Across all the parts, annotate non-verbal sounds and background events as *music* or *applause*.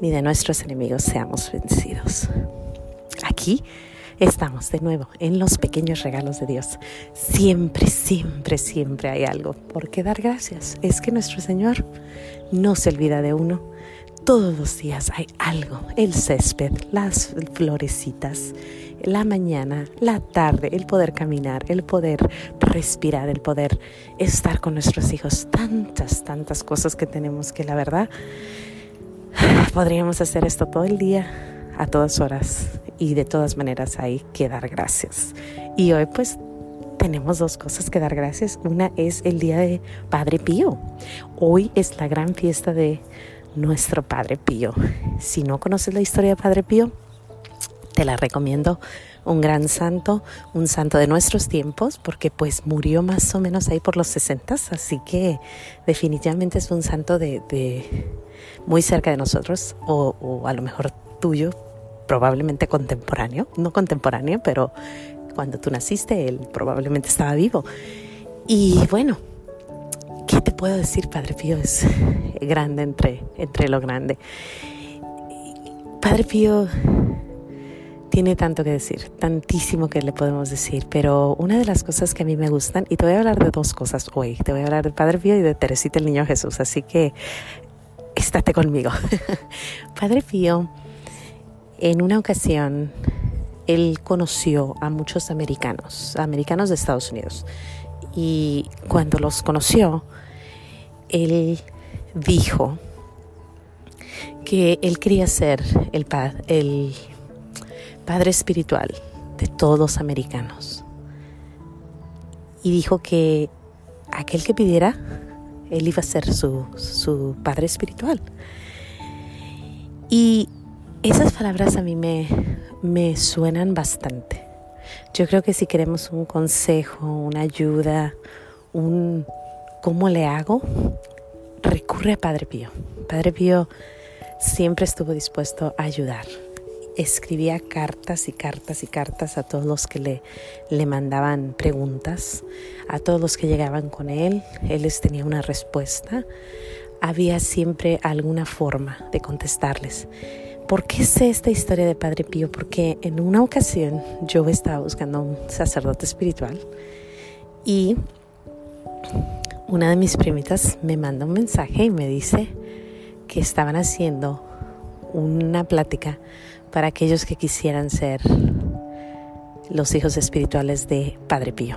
ni de nuestros enemigos seamos vencidos. Aquí estamos de nuevo en los pequeños regalos de Dios. Siempre, siempre, siempre hay algo por qué dar gracias. Es que nuestro Señor no se olvida de uno. Todos los días hay algo, el césped, las florecitas, la mañana, la tarde, el poder caminar, el poder respirar, el poder estar con nuestros hijos. Tantas, tantas cosas que tenemos que la verdad *laughs* Podríamos hacer esto todo el día, a todas horas, y de todas maneras hay que dar gracias. Y hoy pues tenemos dos cosas que dar gracias. Una es el día de Padre Pío. Hoy es la gran fiesta de nuestro Padre Pío. Si no conoces la historia de Padre Pío, te la recomiendo. Un gran santo, un santo de nuestros tiempos, porque pues murió más o menos ahí por los 60, así que definitivamente es un santo de, muy cerca de nosotros, o, o a lo mejor tuyo, probablemente contemporáneo, no contemporáneo, pero cuando tú naciste él probablemente estaba vivo. Y bueno, ¿qué te puedo decir? Padre Pío es grande entre, entre lo grande. Padre Pío tiene tanto que decir, tantísimo que le podemos decir, pero una de las cosas que a mí me gustan, y te voy a hablar de dos cosas hoy, te voy a hablar de Padre Pío y de Teresita el Niño Jesús, así que estate conmigo. *laughs* Padre Pío, en una ocasión, él conoció a muchos americanos, americanos de Estados Unidos, y cuando los conoció, él dijo que él quería ser el, el padre espiritual de todos los americanos. Y dijo que aquel que pidiera, él iba a ser su, su padre espiritual. Y esas palabras a mí me, me suenan bastante. Yo creo que si queremos un consejo, una ayuda, un cómo le hago, recurre a Padre Pío. Padre Pío siempre estuvo dispuesto a ayudar escribía cartas y cartas y cartas a todos los que le, le mandaban preguntas, a todos los que llegaban con él, él les tenía una respuesta, había siempre alguna forma de contestarles. ¿Por qué sé esta historia de Padre Pío? Porque en una ocasión yo estaba buscando un sacerdote espiritual y una de mis primitas me manda un mensaje y me dice que estaban haciendo una plática para aquellos que quisieran ser los hijos espirituales de Padre Pío.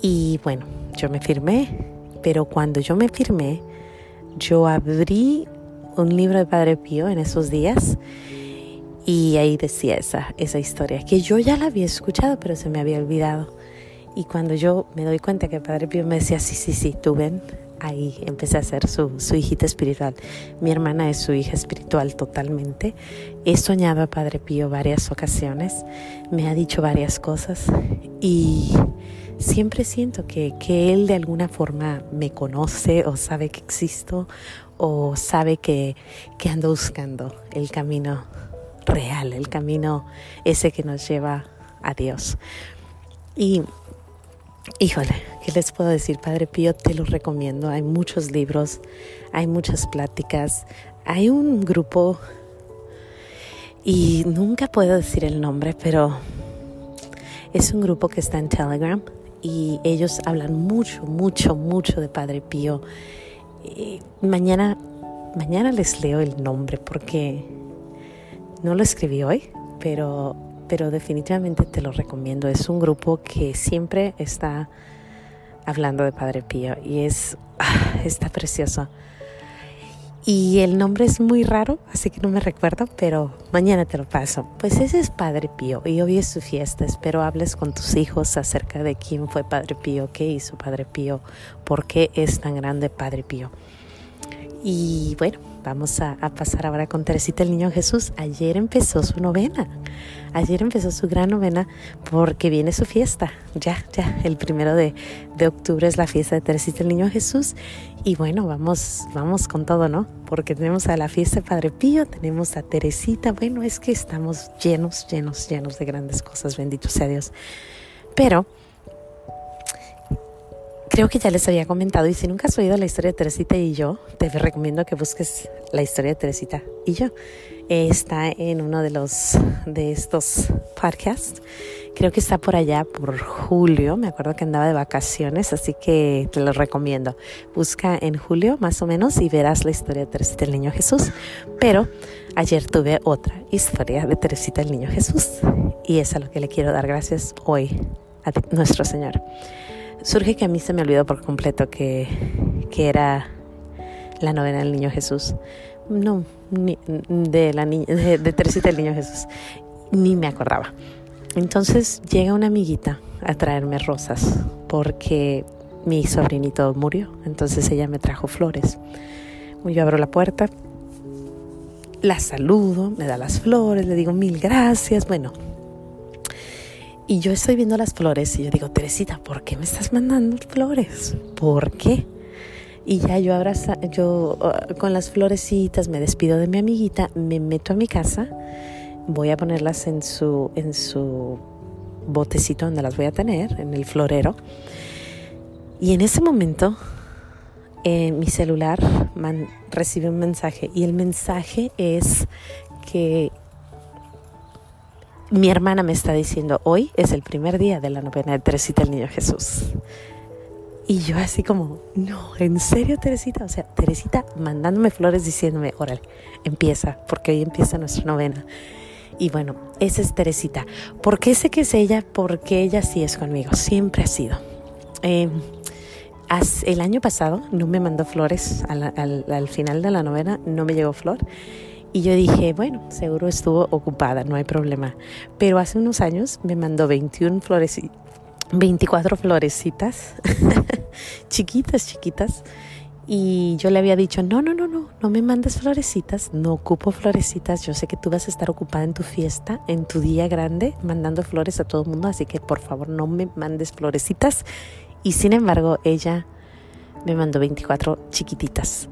Y bueno, yo me firmé, pero cuando yo me firmé, yo abrí un libro de Padre Pío en esos días y ahí decía esa, esa historia, que yo ya la había escuchado, pero se me había olvidado. Y cuando yo me doy cuenta que Padre Pío me decía, sí, sí, sí, tú ven, ahí empecé a ser su, su, hijita espiritual. Mi hermana es su hija espiritual totalmente. He soñado a Padre Pío varias ocasiones, me ha dicho varias cosas y siempre siento que, que él de alguna forma me conoce o sabe que existo o sabe que, que ando buscando el camino real, el camino ese que nos lleva a Dios. Y Híjole, ¿qué les puedo decir? Padre Pío, te lo recomiendo. Hay muchos libros, hay muchas pláticas, hay un grupo y nunca puedo decir el nombre, pero es un grupo que está en Telegram y ellos hablan mucho, mucho, mucho de Padre Pío. mañana, mañana les leo el nombre porque no lo escribí hoy, pero pero definitivamente te lo recomiendo. Es un grupo que siempre está hablando de Padre Pío y es *sighs* está precioso. Y el nombre es muy raro, así que no me recuerdo, pero mañana te lo paso. Pues ese es Padre Pío y hoy es su fiesta. Espero hables con tus hijos acerca de quién fue Padre Pío, qué hizo Padre Pío, por qué es tan grande Padre Pío. Y bueno, vamos a, pasar ahora con Teresita el Niño Jesús. Ayer empezó su novena. Ayer empezó su gran novena porque viene su fiesta. Ya, ya, el primero de, de octubre es la fiesta de Teresita el Niño Jesús. Y bueno, vamos, vamos con todo, ¿no? Porque tenemos a la fiesta de Padre Pío, tenemos a Teresita. Bueno, es que estamos llenos, llenos, llenos de grandes cosas. Bendito sea Dios. Pero creo que ya les había comentado y si nunca has oído la historia de Teresita y yo, te recomiendo que busques la historia de Teresita y yo. Está en uno de los de estos podcasts. Creo que está por allá por julio. Me acuerdo que andaba de vacaciones, así que te lo recomiendo. Busca en julio más o menos y verás la historia de Teresita el Niño Jesús. Pero ayer tuve otra historia de Teresita el Niño Jesús y es a lo que le quiero dar gracias hoy a nuestro Señor surge que a mí se me olvidó por completo que, era la novena del Niño Jesús. No, de la niña, de, de Teresita del Niño Jesús. Ni me acordaba. Entonces llega una amiguita a traerme rosas porque mi sobrinito murió. Entonces ella me trajo flores. Yo abro la puerta, la saludo, me da las flores, le digo mil gracias. Bueno, y yo estoy viendo las flores y yo digo, Teresita, ¿por qué me estás mandando flores? ¿Por qué? Y ya yo abraza, yo uh, con las florecitas me despido de mi amiguita, me meto a mi casa, voy a ponerlas en su, en su botecito donde las voy a tener, en el florero. Y en ese momento mi celular recibe un mensaje y el mensaje es que mi hermana me está diciendo, hoy es el primer día de la novena de Teresita el Niño Jesús. Y yo así como, no, ¿en serio Teresita? O sea, Teresita mandándome flores diciéndome, órale, empieza, porque hoy empieza nuestra novena. Y bueno, esa es Teresita. ¿Por qué sé que es ella? Porque ella sí es conmigo, siempre ha sido. Eh, el año pasado no me mandó flores, al, al final de la novena no me llegó flor. Y yo dije, bueno, seguro estuvo ocupada, no hay problema. Pero hace unos años me mandó 21 flores, 24 florecitas, *laughs* chiquitas, chiquitas. Y yo le había dicho, no, no, no, no, no me mandes florecitas, no ocupo florecitas, yo sé que tú vas a estar ocupada en tu fiesta, en tu día grande, mandando flores a todo el mundo, así que por favor no me mandes florecitas. Y sin embargo, ella me mandó 24 chiquititas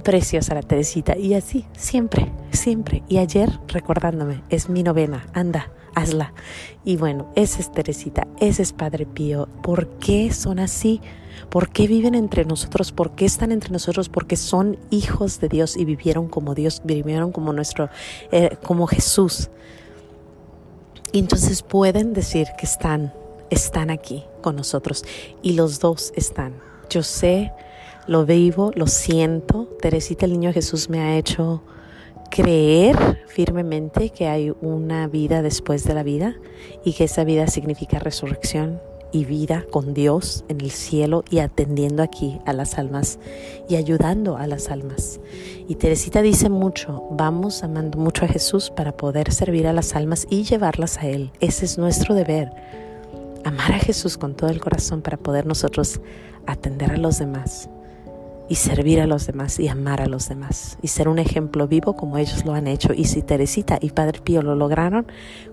preciosa la Teresita. Y así, siempre, siempre. Y ayer recordándome, es mi novena, anda, hazla. Y bueno, esa es Teresita, ese es Padre Pío. ¿Por qué son así? ¿Por qué viven entre nosotros? ¿Por qué están entre nosotros? Porque son hijos de Dios y vivieron como Dios, vivieron como nuestro, eh, como Jesús. Y entonces pueden decir que están, están aquí con nosotros. Y los dos están. Yo sé lo vivo, lo siento. Teresita el Niño Jesús me ha hecho creer firmemente que hay una vida después de la vida y que esa vida significa resurrección y vida con Dios en el cielo y atendiendo aquí a las almas y ayudando a las almas. Y Teresita dice mucho, vamos amando mucho a Jesús para poder servir a las almas y llevarlas a Él. Ese es nuestro deber, amar a Jesús con todo el corazón para poder nosotros atender a los demás y servir a los demás y amar a los demás y ser un ejemplo vivo como ellos lo han hecho. Y si Teresita y Padre Pío lo lograron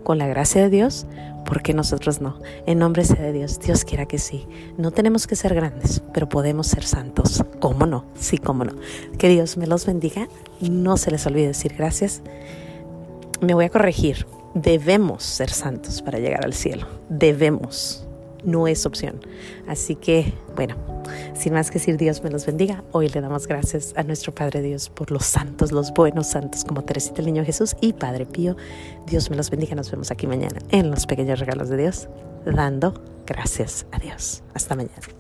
con la gracia de Dios, ¿por qué nosotros no? En nombre sea de Dios, Dios quiera que sí. No tenemos que ser grandes, pero podemos ser santos. ¿Cómo no? Sí, cómo no. Que Dios me los bendiga. No se les olvide decir gracias. Me voy a corregir. Debemos ser santos para llegar al cielo. Debemos no es opción. Así que, bueno, sin más que decir, Dios me los bendiga. Hoy le damos gracias a nuestro Padre Dios por los santos, los buenos santos como Teresita el Niño Jesús y Padre Pío. Dios me los bendiga. Nos vemos aquí mañana en los pequeños regalos de Dios, dando gracias a Dios. Hasta mañana.